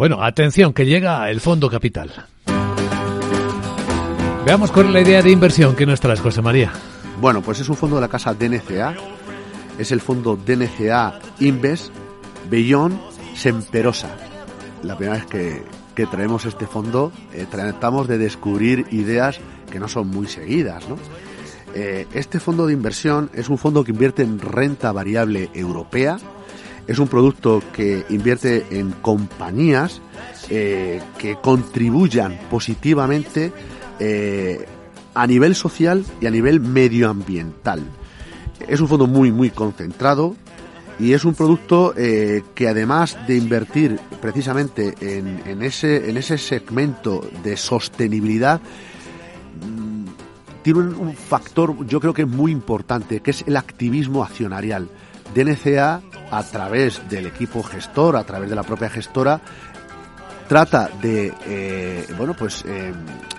Bueno, atención, que llega el Fondo Capital. Veamos cuál es la idea de inversión que nos traes, José María. Bueno, pues es un fondo de la casa DNCA, es el fondo DNCA Invest Beyond Semperosa. La primera vez que, que traemos este fondo, eh, tratamos de descubrir ideas que no son muy seguidas, ¿no? Eh, este fondo de inversión es un fondo que invierte en renta variable europea, es un producto que invierte en compañías eh, que contribuyan positivamente eh, a nivel social y a nivel medioambiental. Es un fondo muy, muy concentrado y es un producto eh, que además de invertir precisamente en, ese, en ese segmento de sostenibilidad, mm, tiene un factor yo creo que es muy importante, que es el activismo accionarial. DNCA, a través del equipo gestor, a través de la propia gestora, trata de, eh, bueno, pues, eh,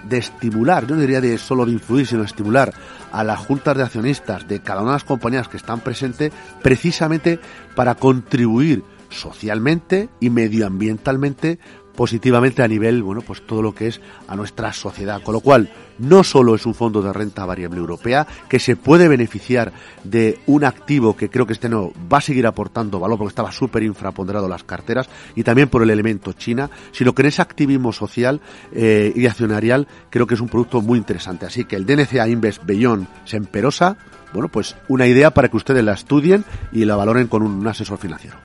de estimular, yo no diría de solo de influir, sino de estimular a las juntas de accionistas de cada una de las compañías que están presentes, precisamente para contribuir socialmente y medioambientalmente positivamente a nivel, bueno, pues todo lo que es a nuestra sociedad. Con lo cual, no solo es un fondo de renta variable europea que se puede beneficiar de un activo que creo que este no va a seguir aportando valor porque estaba súper infraponderado las carteras y también por el elemento China, sino que en ese activismo social eh, y accionarial creo que es un producto muy interesante. Así que el DNCA Invest Beyond Semperosa, bueno, pues una idea para que ustedes la estudien y la valoren con un asesor financiero.